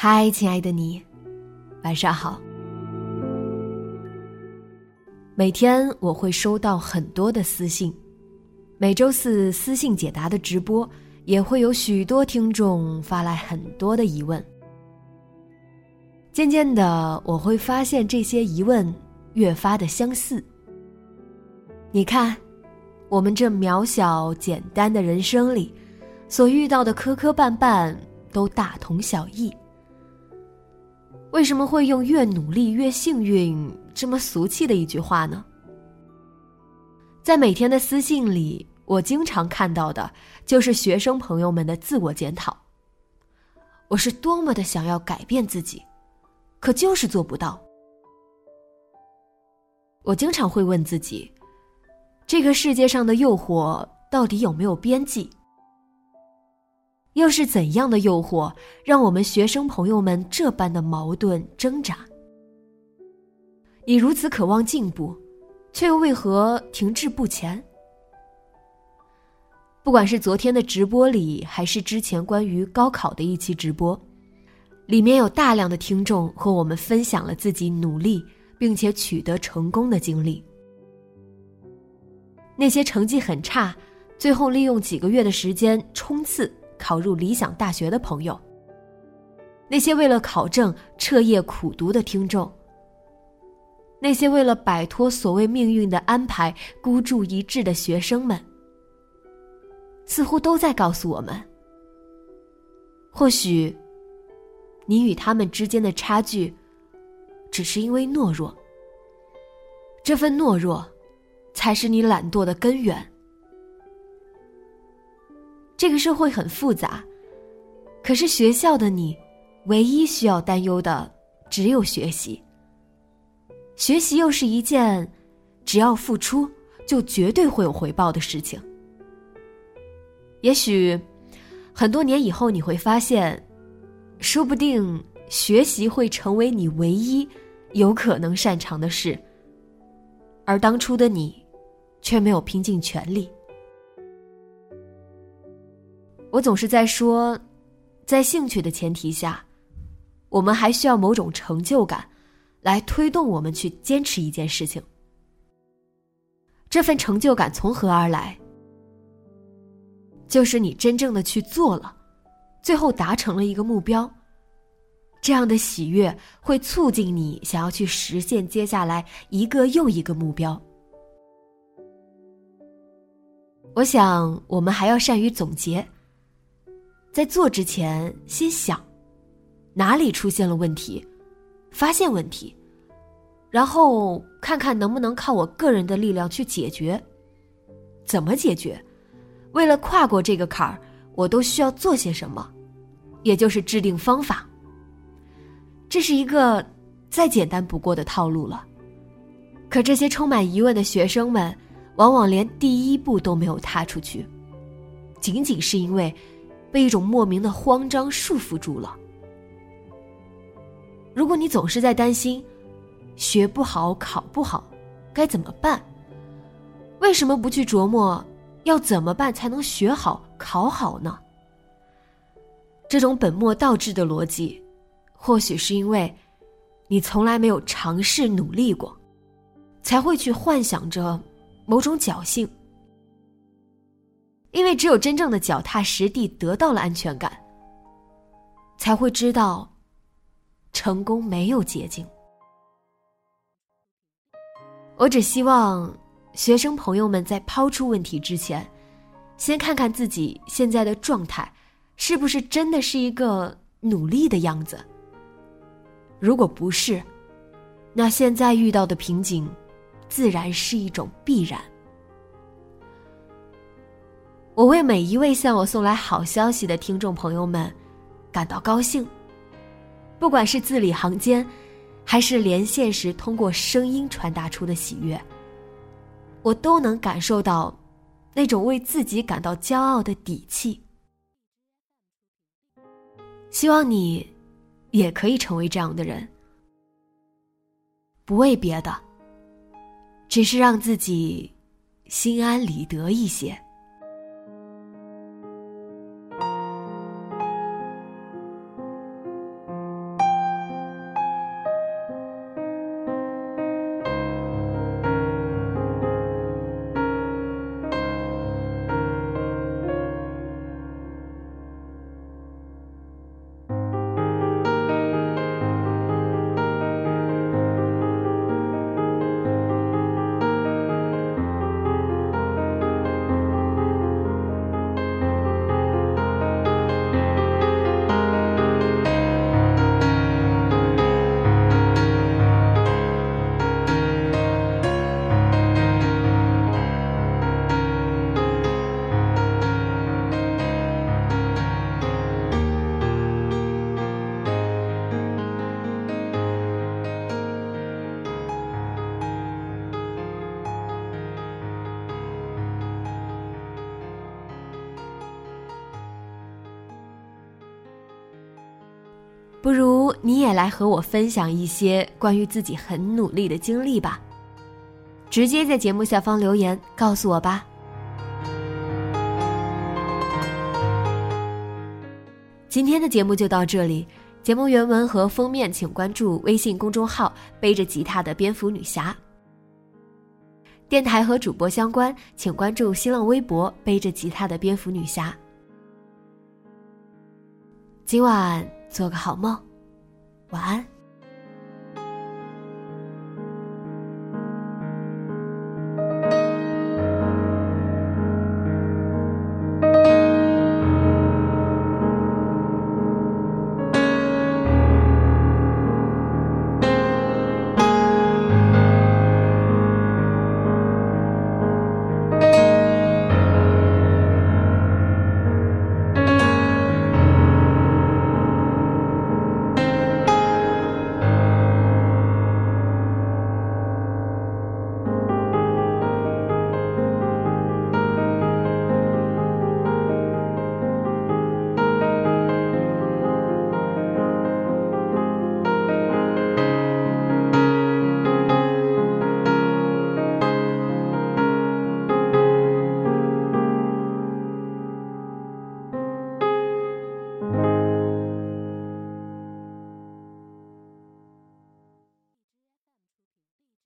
嗨，亲爱的你，晚上好。每天我会收到很多的私信，每周四私信解答的直播也会有许多听众发来很多的疑问。渐渐的，我会发现这些疑问越发的相似。你看，我们这渺小简单的人生里，所遇到的磕磕绊绊都大同小异。为什么会用“越努力越幸运”这么俗气的一句话呢？在每天的私信里，我经常看到的就是学生朋友们的自我检讨。我是多么的想要改变自己，可就是做不到。我经常会问自己：这个世界上的诱惑到底有没有边际？又是怎样的诱惑，让我们学生朋友们这般的矛盾挣扎？你如此渴望进步，却又为何停滞不前？不管是昨天的直播里，还是之前关于高考的一期直播，里面有大量的听众和我们分享了自己努力并且取得成功的经历。那些成绩很差，最后利用几个月的时间冲刺。考入理想大学的朋友，那些为了考证彻夜苦读的听众，那些为了摆脱所谓命运的安排孤注一掷的学生们，似乎都在告诉我们：或许，你与他们之间的差距，只是因为懦弱。这份懦弱，才是你懒惰的根源。这个社会很复杂，可是学校的你，唯一需要担忧的只有学习。学习又是一件，只要付出就绝对会有回报的事情。也许，很多年以后你会发现，说不定学习会成为你唯一有可能擅长的事，而当初的你，却没有拼尽全力。我总是在说，在兴趣的前提下，我们还需要某种成就感，来推动我们去坚持一件事情。这份成就感从何而来？就是你真正的去做了，最后达成了一个目标。这样的喜悦会促进你想要去实现接下来一个又一个目标。我想，我们还要善于总结。在做之前，先想哪里出现了问题，发现问题，然后看看能不能靠我个人的力量去解决。怎么解决？为了跨过这个坎儿，我都需要做些什么？也就是制定方法。这是一个再简单不过的套路了。可这些充满疑问的学生们，往往连第一步都没有踏出去，仅仅是因为。被一种莫名的慌张束缚住了。如果你总是在担心学不好、考不好，该怎么办？为什么不去琢磨要怎么办才能学好、考好呢？这种本末倒置的逻辑，或许是因为你从来没有尝试努力过，才会去幻想着某种侥幸。因为只有真正的脚踏实地，得到了安全感，才会知道成功没有捷径。我只希望学生朋友们在抛出问题之前，先看看自己现在的状态，是不是真的是一个努力的样子。如果不是，那现在遇到的瓶颈，自然是一种必然。我为每一位向我送来好消息的听众朋友们感到高兴，不管是字里行间，还是连线时通过声音传达出的喜悦，我都能感受到那种为自己感到骄傲的底气。希望你也可以成为这样的人，不为别的，只是让自己心安理得一些。不如你也来和我分享一些关于自己很努力的经历吧，直接在节目下方留言告诉我吧。今天的节目就到这里，节目原文和封面请关注微信公众号“背着吉他的蝙蝠女侠”。电台和主播相关，请关注新浪微博“背着吉他的蝙蝠女侠”。今晚。做个好梦，晚安。